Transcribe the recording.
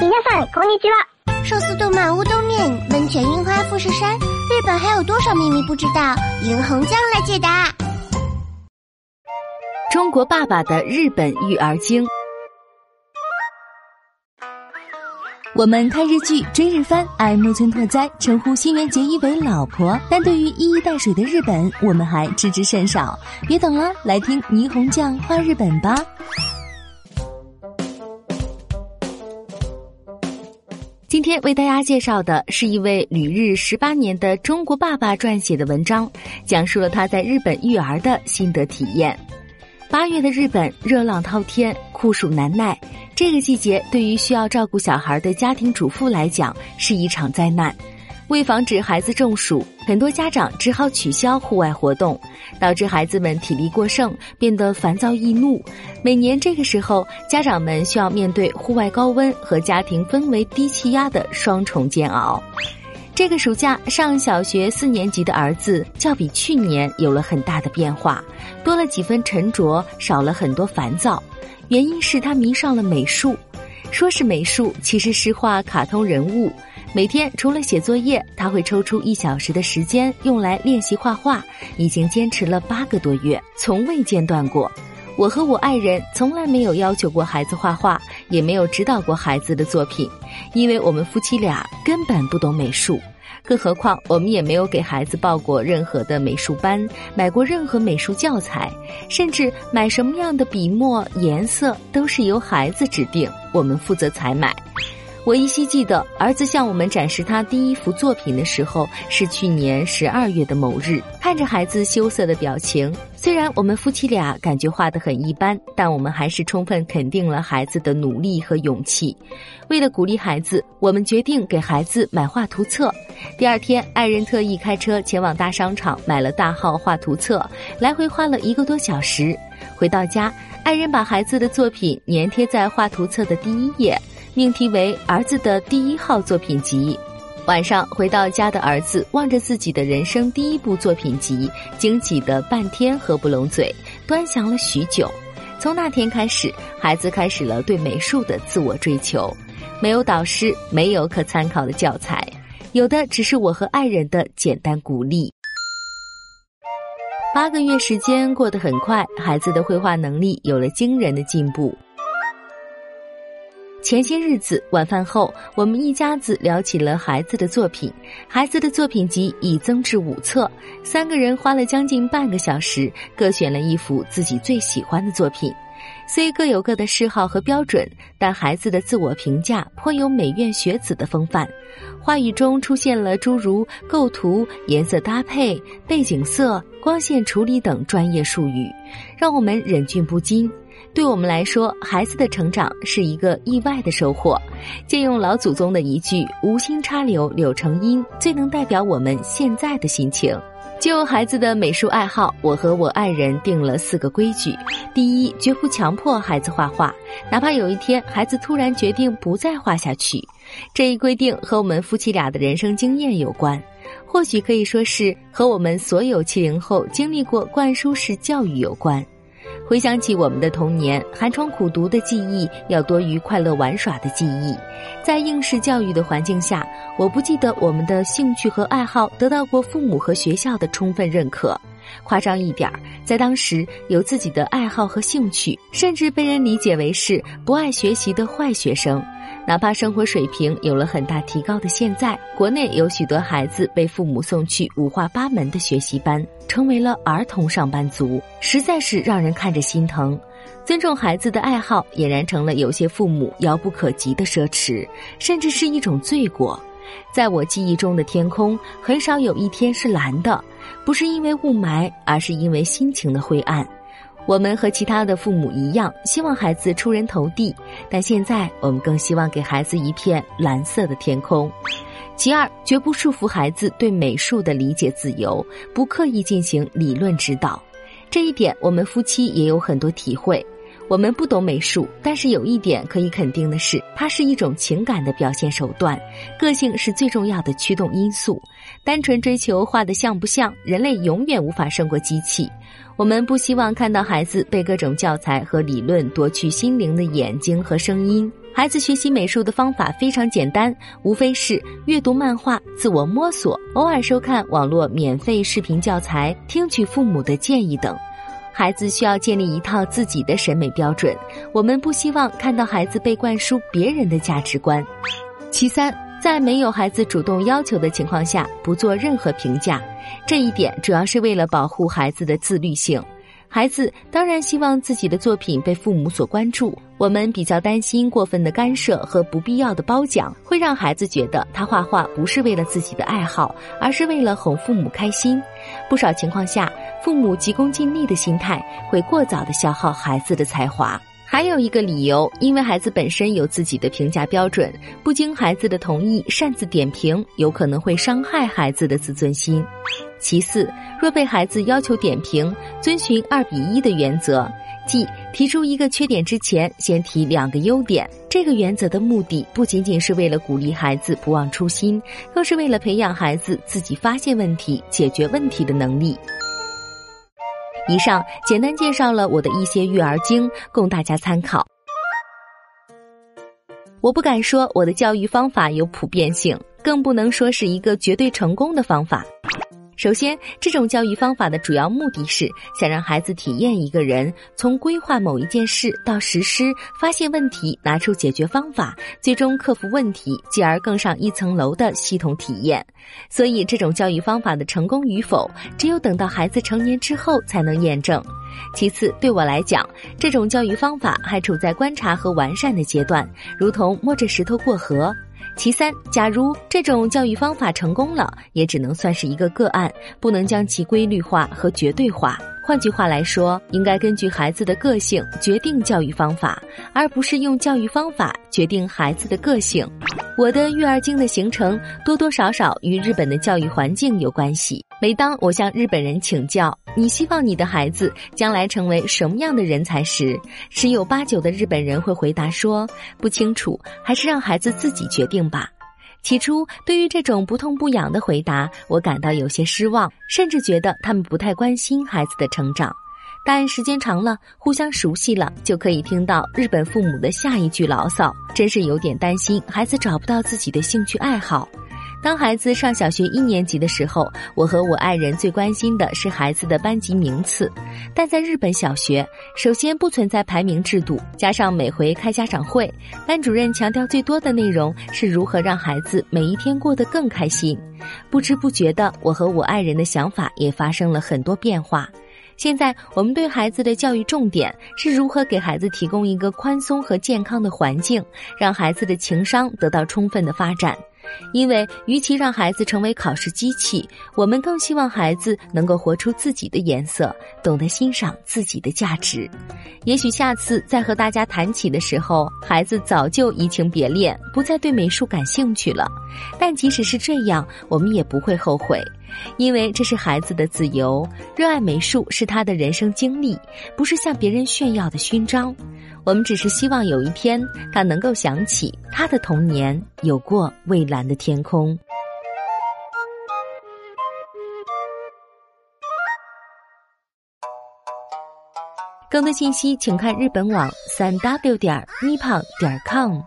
皆さんこんにちは。寿司、动漫、乌冬面、温泉、樱花、富士山，日本还有多少秘密不知道？银红酱来解答。中国爸爸的日本育儿经。我们看日剧、追日番，爱木村拓哉，称呼新垣结衣为老婆。但对于一衣带水的日本，我们还知之甚少。别等了，来听霓虹酱画日本吧。 天为大家介绍的是一位旅日十八年的中国爸爸撰写的文章，讲述了他在日本育儿的心得体验。八月的日本热浪滔天，酷暑难耐。这个季节对于需要照顾小孩的家庭主妇来讲是一场灾难。为防止孩子中暑，很多家长只好取消户外活动，导致孩子们体力过剩，变得烦躁易怒。每年这个时候，家长们需要面对户外高温和家庭氛围低气压的双重煎熬。这个暑假上小学四年级的儿子，较比去年有了很大的变化，多了几分沉着，少了很多烦躁。原因是他迷上了美术，说是美术，其实是画卡通人物。每天除了写作业，他会抽出一小时的时间用来练习画画，已经坚持了八个多月，从未间断过。我和我爱人从来没有要求过孩子画画，也没有指导过孩子的作品，因为我们夫妻俩根本不懂美术，更何况我们也没有给孩子报过任何的美术班，买过任何美术教材，甚至买什么样的笔墨颜色都是由孩子指定，我们负责采买。我依稀记得，儿子向我们展示他第一幅作品的时候是去年十二月的某日。看着孩子羞涩的表情，虽然我们夫妻俩感觉画得很一般，但我们还是充分肯定了孩子的努力和勇气。为了鼓励孩子，我们决定给孩子买画图册。第二天，爱人特意开车前往大商场买了大号画图册，来回花了一个多小时。回到家，爱人把孩子的作品粘贴在画图册的第一页。命题为儿子的第一号作品集。晚上回到家的儿子望着自己的人生第一部作品集，惊喜的半天合不拢嘴，端详了许久。从那天开始，孩子开始了对美术的自我追求。没有导师，没有可参考的教材，有的只是我和爱人的简单鼓励。八个月时间过得很快，孩子的绘画能力有了惊人的进步。前些日子晚饭后，我们一家子聊起了孩子的作品。孩子的作品集已增至五册，三个人花了将近半个小时，各选了一幅自己最喜欢的作品。虽各有各的嗜好和标准，但孩子的自我评价颇有美院学子的风范。话语中出现了诸如构图、颜色搭配、背景色、光线处理等专业术语，让我们忍俊不禁。对我们来说，孩子的成长是一个意外的收获。借用老祖宗的一句“无心插柳柳成荫”，最能代表我们现在的心情。就孩子的美术爱好，我和我爱人定了四个规矩：第一，绝不强迫孩子画画，哪怕有一天孩子突然决定不再画下去。这一规定和我们夫妻俩的人生经验有关，或许可以说是和我们所有七零后经历过灌输式教育有关。回想起我们的童年，寒窗苦读的记忆要多于快乐玩耍的记忆。在应试教育的环境下，我不记得我们的兴趣和爱好得到过父母和学校的充分认可。夸张一点，在当时有自己的爱好和兴趣，甚至被人理解为是不爱学习的坏学生。哪怕生活水平有了很大提高的现在，国内有许多孩子被父母送去五花八门的学习班，成为了儿童上班族，实在是让人看着心疼。尊重孩子的爱好，俨然成了有些父母遥不可及的奢侈，甚至是一种罪过。在我记忆中的天空，很少有一天是蓝的，不是因为雾霾，而是因为心情的灰暗。我们和其他的父母一样，希望孩子出人头地，但现在我们更希望给孩子一片蓝色的天空。其二，绝不束缚孩子对美术的理解自由，不刻意进行理论指导。这一点，我们夫妻也有很多体会。我们不懂美术，但是有一点可以肯定的是，它是一种情感的表现手段，个性是最重要的驱动因素。单纯追求画的像不像，人类永远无法胜过机器。我们不希望看到孩子被各种教材和理论夺去心灵的眼睛和声音。孩子学习美术的方法非常简单，无非是阅读漫画、自我摸索、偶尔收看网络免费视频教材、听取父母的建议等。孩子需要建立一套自己的审美标准，我们不希望看到孩子被灌输别人的价值观。其三，在没有孩子主动要求的情况下，不做任何评价，这一点主要是为了保护孩子的自律性。孩子当然希望自己的作品被父母所关注。我们比较担心过分的干涉和不必要的褒奖，会让孩子觉得他画画不是为了自己的爱好，而是为了哄父母开心。不少情况下，父母急功近利的心态会过早的消耗孩子的才华。还有一个理由，因为孩子本身有自己的评价标准，不经孩子的同意擅自点评，有可能会伤害孩子的自尊心。其次，若被孩子要求点评，遵循二比一的原则，即提出一个缺点之前，先提两个优点。这个原则的目的不仅仅是为了鼓励孩子不忘初心，更是为了培养孩子自己发现问题、解决问题的能力。以上简单介绍了我的一些育儿经，供大家参考。我不敢说我的教育方法有普遍性，更不能说是一个绝对成功的方法。首先，这种教育方法的主要目的是想让孩子体验一个人从规划某一件事到实施、发现问题、拿出解决方法，最终克服问题，继而更上一层楼的系统体验。所以，这种教育方法的成功与否，只有等到孩子成年之后才能验证。其次，对我来讲，这种教育方法还处在观察和完善的阶段，如同摸着石头过河。其三，假如这种教育方法成功了，也只能算是一个个案，不能将其规律化和绝对化。换句话来说，应该根据孩子的个性决定教育方法，而不是用教育方法决定孩子的个性。我的育儿经的形成多多少少与日本的教育环境有关系。每当我向日本人请教你希望你的孩子将来成为什么样的人才时，十有八九的日本人会回答说不清楚，还是让孩子自己决定吧。起初，对于这种不痛不痒的回答，我感到有些失望，甚至觉得他们不太关心孩子的成长。但时间长了，互相熟悉了，就可以听到日本父母的下一句牢骚，真是有点担心孩子找不到自己的兴趣爱好。当孩子上小学一年级的时候，我和我爱人最关心的是孩子的班级名次。但在日本小学，首先不存在排名制度，加上每回开家长会，班主任强调最多的内容是如何让孩子每一天过得更开心。不知不觉的，我和我爱人的想法也发生了很多变化。现在我们对孩子的教育重点是如何给孩子提供一个宽松和健康的环境，让孩子的情商得到充分的发展。因为，与其让孩子成为考试机器，我们更希望孩子能够活出自己的颜色，懂得欣赏自己的价值。也许下次再和大家谈起的时候，孩子早就移情别恋，不再对美术感兴趣了。但即使是这样，我们也不会后悔，因为这是孩子的自由。热爱美术是他的人生经历，不是向别人炫耀的勋章。我们只是希望有一天，他能够想起他的童年有过蔚蓝的天空。更多信息，请看日本网三 w 点 nippon 点 com。